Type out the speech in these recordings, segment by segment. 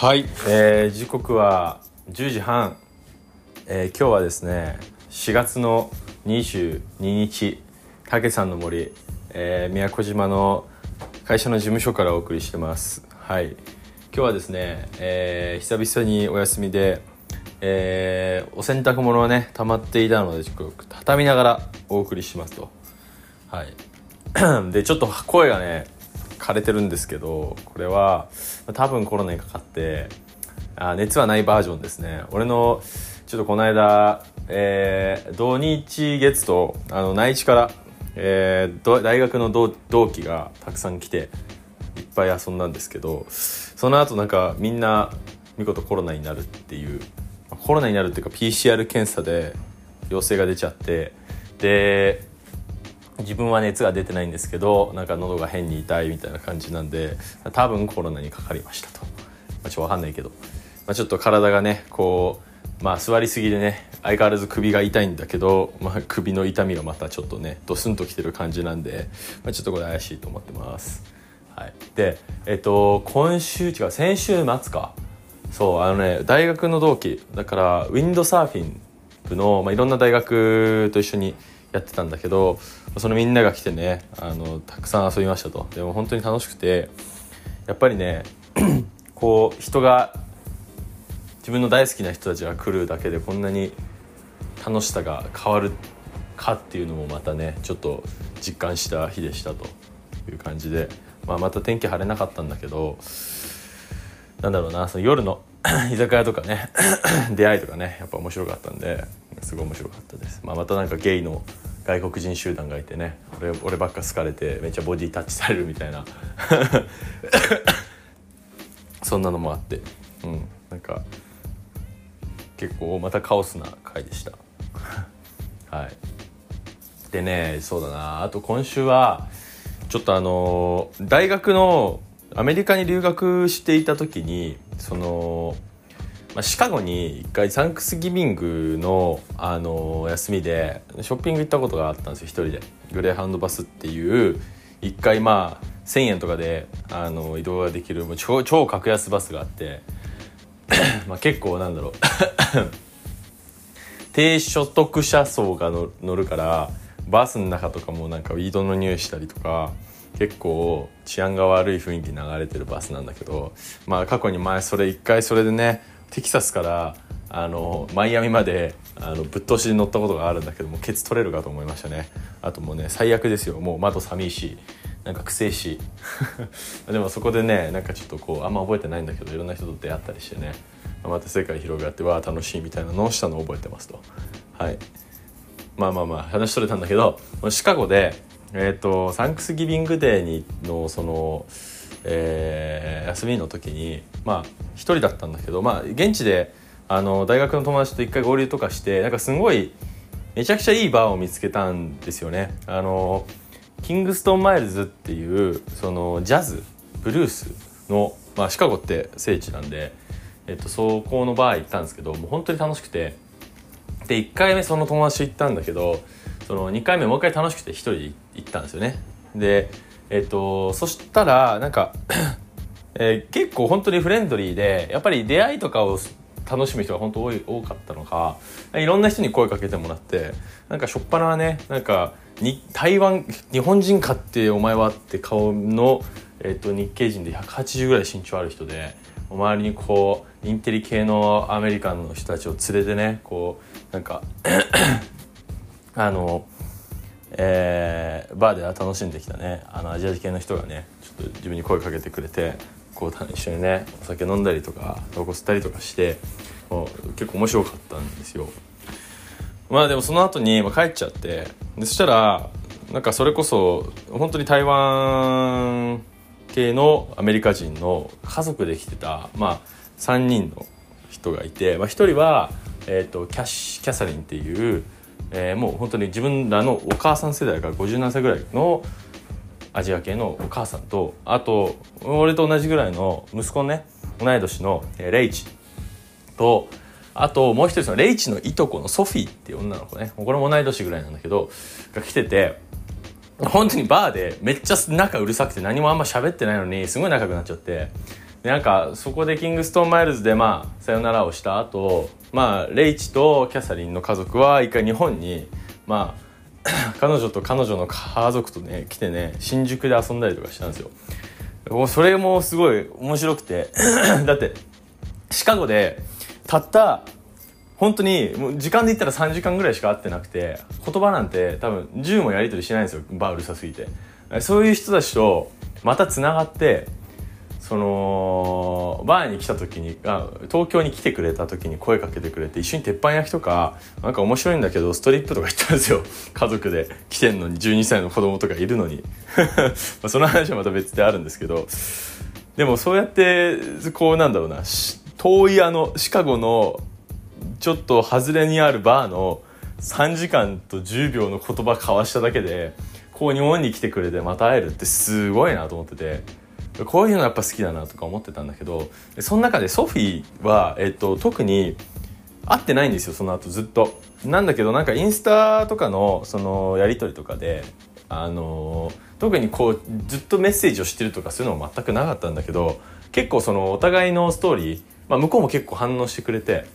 はい、えー時刻は10時半、えー今日はですね4月の22日たさんの森、えー宮古島の会社の事務所からお送りしてます。はい。今日はですね、えー久々にお休みで、えーお洗濯物がね溜まっていたのでちょっと畳みながらお送りしますと。はい。でちょっと声がね枯れてるんですけどこれは多分コロナにかかってあ熱はないバージョンですね。俺のちょっとこの間、えー土日月とあの内地から、えー大学の同同期がたくさん来ていっぱい遊んだんですけどその後なんかみんな見事コロナになるっていうコロナになるっていうか PCR 検査で陽性が出ちゃってで自分は熱が出てないんですけどなんか喉が変に痛いみたいな感じなんで多分コロナにかかりましたと、まあ、ちょっとわかんないけど、まあ、ちょっと体がねこうまあ座りすぎでね相変わらず首が痛いんだけど、まあ、首の痛みがまたちょっとねドスンときてる感じなんで、まあ、ちょっとこれ怪しいと思ってます。はい。でえっと今週違う先週末か。そうあのね大学の同期だからウィンドサーフィン部の、まあ、いろんな大学と一緒にやってたんだけどそのみんなが来てねあのたくさん遊びましたと。でも本当に楽しくてやっぱりね こう人が自分の大好きな人たちが来るだけでこんなに楽しさが変わるかっていうのもまたねちょっと実感した日でしたという感じで、まあ、また天気晴れなかったんだけどなんだろうなその夜の 居酒屋とかね 出会いとかねやっぱ面白かったんですごい面白かったです、まあ、またなんかゲイの外国人集団がいてね俺俺ばっか好かれてめっちゃボディタッチされるみたいな。そんなのもあって。うん。なんか結構またカオスな回でした。はい。でねそうだな。あと今週はちょっとあの大学のアメリカに留学していた時にその、まあ、シカゴに一回サンクスギビングの、あの休みでショッピング行ったことがあったんですよ一人で。グレーハンドバスっていう一回まあ1,000円とかであの移動ができるもう超超格安バスがあって まあ結構なんだろう。低所得者層が乗乗るからバスの中とかもなんかウィードの匂いしたりとか結構治安が悪い雰囲気流れてるバスなんだけどまあ過去に前それ一回それでねテキサスからあのマイアミまであのぶっ通しで乗ったことがあるんだけどもケツ取れるかと思いましたね。あともうね最悪ですよ。もう窓寒い。しなんかくせし。でもそこでねなんかちょっとこうあんま覚えてないんだけどいろんな人と出会ったりしてね。また世界広がってわあ楽しいみたいなのをしたのを覚えてますと。はい。まあまあまあ話取れたんだけどシカゴで、えー、とサンクスギビングデーにのその、えー休みの時にまあ一人だったんだけどまあ現地であの大学の友達と一回合流とかしてなんかすごいめちゃくちゃいいバーを見つけたんですよね。あの Kingston Mines っていうそのジャズブルースの、まあ、シカゴって聖地なんで、えっと、そこのバー行ったんですけどもう本当に楽しくてで1回目その友達行ったんだけどその2回目もう一回楽しくて1人で行っ行ったんですよね。でえっとそしたらなんか、えー結構本当にフレンドリーでやっぱり出会いとかを楽しむ人が本当多い多かったのかいろんな人に声かけてもらってなんかしょっぱなはねなんかに台湾日本人かってお前はって顔の、えっと日系人で180ぐらい身長ある人で周りにこうインテリ系のアメリカンの人たちを連れてねこうなんか あの、えーバーで楽しんできたねあのアジア系の人がねちょっと自分に声かけてくれてこう一緒にねお酒飲んだりとかタバコ吸ったりとかして結構面白かったんですよ。まあでもその後に、まあ、帰っちゃってでそしたらなんかそれこそ本当に台湾系のアメリカ人の家族で来てた、まあ、3人の人がいて、まあ、1人は、えー、とキャシキャサリンっていう、えーもう本当に自分らのお母さん世代から57歳ぐらいのアジア系のお母さんとあと俺と同じぐらいの息子ね同い年のレイチとあともう一人のレイチのいとこのソフィーっていう女の子ね。これも同い年ぐらいなんだけどが来てて本当にバーでめっちゃ仲うるさくて何もあんま喋ってないのにすごい仲良くなっちゃって。でなんかそこで Kingston Mines でまあさよならをした後まあレイチとキャサリンの家族は一回日本にまあ 彼女と彼女の家族とね来てね新宿で遊んだりとかしたんですよ。それもすごい面白くて。だってシカゴでたった本当にもう時間で言ったら3時間ぐらいしか会ってなくて言葉なんて多分10もやり取りしないんですよ。バーうるさすぎて。そういう人たちとまたつながってそのバーに来た時にあ東京に来てくれた時に声かけてくれて一緒に鉄板焼きとかなんか面白いんだけどストリップとか行ったんですよ。家族で。来てんのに12歳の子供とかいるのに。まその話はまた別であるんですけど。でもそうやってこうなんだろうな遠いあのシカゴのちょっと外れにあるバーの3時間と10秒の言葉交わしただけでこう日本に来てくれてまた会えるってすごいなと思ってて。こういうのやっぱ好きだなとか思ってたんだけどその中でソフィーは、えっと、特に会ってないんですよその後ずっと。なんだけどなんかインスタとかのそのやり取りとかであの特にこうずっとメッセージをしてるとかそういうのも全くなかったんだけど結構そのお互いのストーリー、まあ、向こうも結構反応してくれて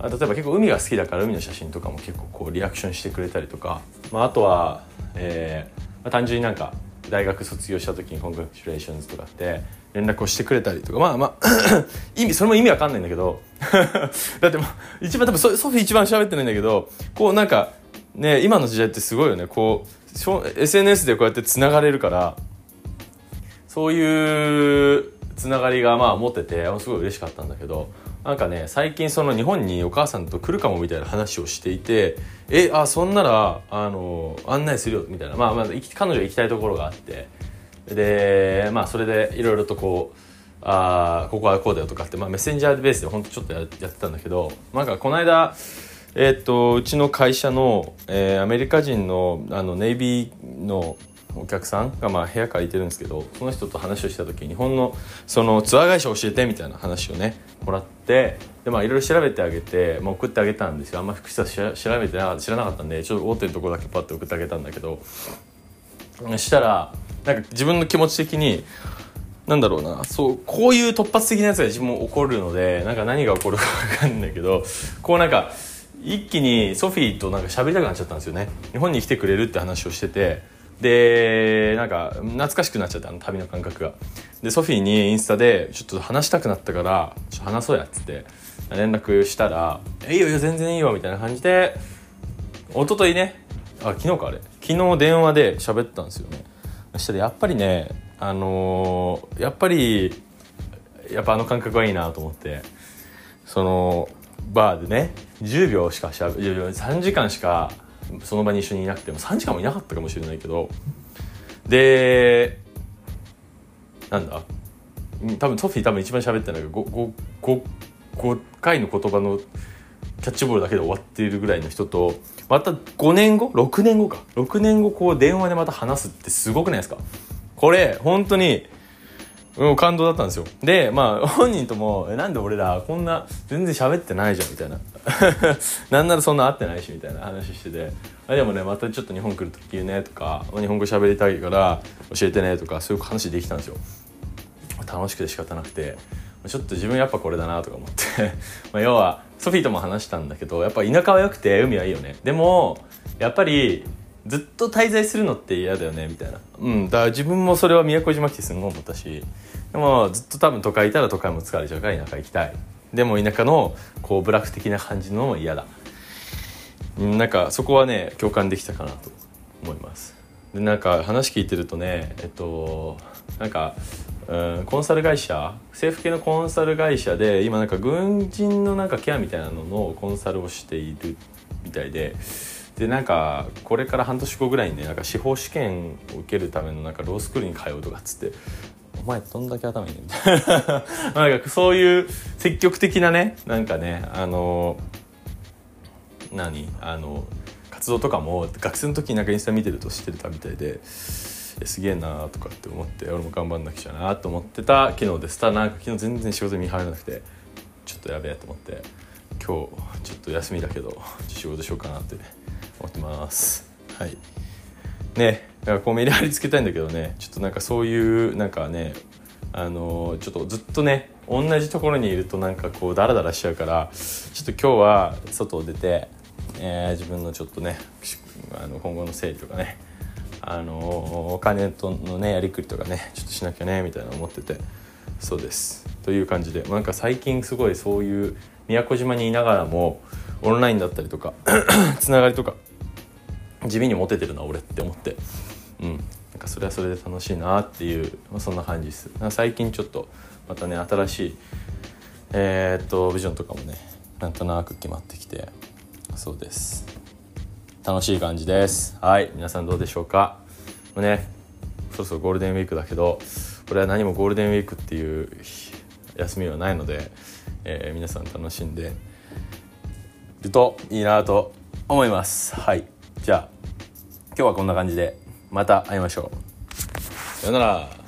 例えば結構海が好きだから海の写真とかも結構こうリアクションしてくれたりとか、まあ、あとは、えーまあ、単純になんか大学卒業した時に「コングラチュレーションズ」とかって連絡をしてくれたりとか。まあまあ 意味それも意味わかんないんだけど。だってまあ一番多分ソフィー一番喋ってないんだけどこうなんかね今の時代ってすごいよね。こう SNS でこうやってつながれるからそういうつながりがまあ持っててすごい嬉しかったんだけど。なんかね最近その日本にお母さんと来るかもみたいな話をしていてえあそんならあの案内するよみたいな。まあまず彼女行きたいところがあって。でまあそれでいろいろとこうあここはこうだよとかって、まあ、メッセンジャーベースでほんとちょっとやってたんだけどなんかこの間えー、っとうちの会社の、えー、アメリカ人のあのネイビーのお客さんがまあ部屋借りてるんですけどその人と話をした時日本のそのツアー会社教えてみたいな話をねもらってでまあいろいろ調べてあげて、まあ、送ってあげたんですよ。あんま福下調べてな知らなかったんでちょっと大手のところだけパッと送ってあげたんだけどそしたらなんか自分の気持ち的になんだろうなそうこういう突発的なやつが自分も起こるのでなんか何が起こるか分かんないけどこうなんか一気にソフィーとなんか喋りたくなっちゃったんですよね。日本に来てくれるって話をしててでなんか懐かしくなっちゃったあの旅の感覚が。でソフィーにインスタでちょっと話したくなったからちょっと話そうやっつって連絡したら「いいよいいよ全然いいよ」みたいな感じで一昨日ねあ昨日かあれ。昨日電話で喋ったんですよね。そしたらやっぱりねあのー、やっぱりやっぱあの感覚はいいなと思ってそのバーでね10秒しかしゃべ3時間しかその場に一緒にいなくても3時間もいなかったかもしれないけどでなんだ？多分ソフィー多分一番喋ってないけど 5, 5, 5回の言葉のキャッチボールだけで終わっているぐらいの人とまた5年後？6年後か。6年後こう電話でまた話すってすごくないですか？これ本当にう、感動だったんですよ。でまあ本人とも「なんで俺らこんな全然喋ってないじゃん」みたいな。なんならそんな会ってないしみたいな話してて。あでもねまたちょっと日本来る時言うねとか日本語喋りたいから教えてねとかそういう話できたんですよ。楽しくて仕方なくて。ちょっと自分やっぱこれだなとか思って。ま要はソフィーとも話したんだけどやっぱ田舎は良くて海はいいよね。でもやっぱりずっと滞在するのって嫌だよねみたいな。うんだから自分もそれは宮古島来てすんごい思ったしでもずっと多分都会いたら都会も疲れちゃうから田舎行きたい。でも田舎のこうブラック的な感じのも嫌だ。なんかそこはね共感できたかなと思います。でなんか話聞いてるとねえっとなんか、うん、コンサル会社政府系のコンサル会社で今なんか軍人のなんかケアみたいなののコンサルをしているみたいででなんかこれから半年後ぐらいにねなんか司法試験を受けるためのなんかロースクールに通うとかっつってお前どんだけ頭いいねみたいななんかそういう積極的なねなんかねあの何あの活動とかも学生の時になんかインスタ見てると知ってたみたいですげえなとかって思って俺も頑張んなくちゃなと思ってた昨日でした。なんか昨日全然仕事見入らなくてちょっとやべえと思って今日ちょっと休みだけど仕事しようかなって思ってます。はい。ねだからこうメリハリつけたいんだけどね。ちょっとなんかそういうなんかねあのちょっとずっとね同じところにいるとなんかこうダラダラしちゃうからちょっと今日は外を出て、えー、自分のちょっとねあの今後の整理とかねあのお金とのねやりくりとかねちょっとしなきゃねみたいな思っててそうです。という感じでなんか最近すごいそういう宮古島にいながらもオンラインだったりとか つながりとか地味にモテてるな俺って思って。うん。なんかそれはそれで楽しいなっていう、まあ、そんな感じです。最近ちょっとまたね新しいえー、っとビジョンとかもねなんとなく決まってきてそうです。楽しい感じです。はい。皆さんどうでしょうか？ねそろそろゴールデンウィークだけどこれは何もゴールデンウィークっていう休みはないので、えー、皆さん楽しんでるといいなと思います。はい。じゃあ今日はこんな感じでまた会いましょう。さよなら。